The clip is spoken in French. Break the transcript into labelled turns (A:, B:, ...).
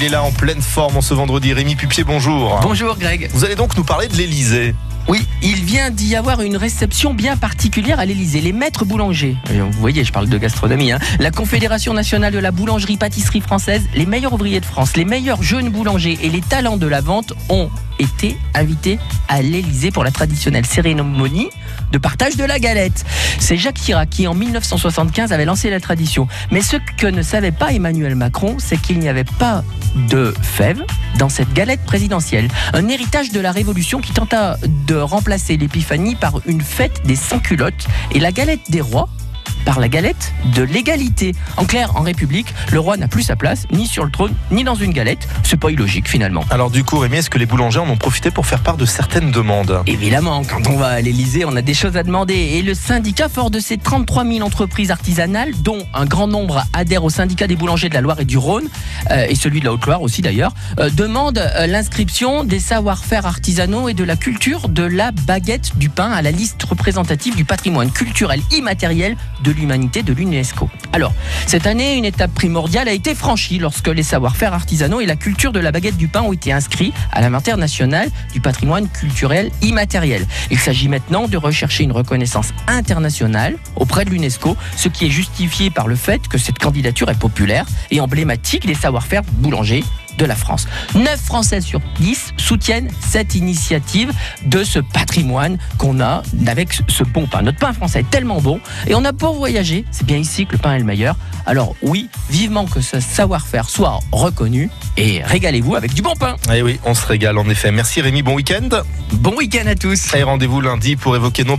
A: Il est là en pleine forme en ce vendredi. Rémi Pupier, bonjour.
B: Bonjour Greg.
A: Vous allez donc nous parler de l'Elysée.
B: Oui, il vient d'y avoir une réception bien particulière à l'Elysée. Les maîtres boulangers, vous voyez, je parle de gastronomie, hein. la Confédération nationale de la boulangerie-pâtisserie française, les meilleurs ouvriers de France, les meilleurs jeunes boulangers et les talents de la vente ont été invités à l'Elysée pour la traditionnelle cérémonie de partage de la galette. C'est Jacques Chirac qui, en 1975, avait lancé la tradition. Mais ce que ne savait pas Emmanuel Macron, c'est qu'il n'y avait pas de fèves dans cette galette présidentielle. Un héritage de la Révolution qui tenta de remplacer l'épiphanie par une fête des sans-culottes et la galette des rois par la galette de l'égalité. En clair, en République, le roi n'a plus sa place, ni sur le trône, ni dans une galette. C'est pas illogique finalement.
A: Alors du coup, Rémi, est-ce que les boulangers en ont profité pour faire part de certaines demandes?
B: Évidemment, quand on va à l'Elysée, on a des choses à demander. Et le syndicat, fort de ses 33 000 entreprises artisanales, dont un grand nombre adhèrent au syndicat des boulangers de la Loire et du Rhône, euh, et celui de la Haute-Loire aussi d'ailleurs, euh, demande euh, l'inscription des savoir-faire artisanaux et de la culture de la baguette du pain à la liste représentative du patrimoine culturel immatériel de l'humanité de l'UNESCO. Alors, cette année, une étape primordiale a été franchie lorsque les savoir-faire artisanaux et la culture de la baguette du pain ont été inscrits à l'inventaire national du patrimoine culturel immatériel. Il s'agit maintenant de rechercher une reconnaissance internationale auprès de l'UNESCO, ce qui est justifié par le fait que cette candidature est populaire et emblématique des savoir-faire boulangers de la France. 9 Français sur 10 soutiennent cette initiative de ce patrimoine qu'on a avec ce bon pain. Notre pain français est tellement bon et on a pour voyager, c'est bien ici que le pain est le meilleur. Alors oui, vivement que ce savoir-faire soit reconnu et régalez-vous avec du bon pain.
A: Eh oui, on se régale en effet. Merci Rémi, bon week-end.
B: Bon week-end à tous.
A: Et rendez-vous lundi pour évoquer non pas les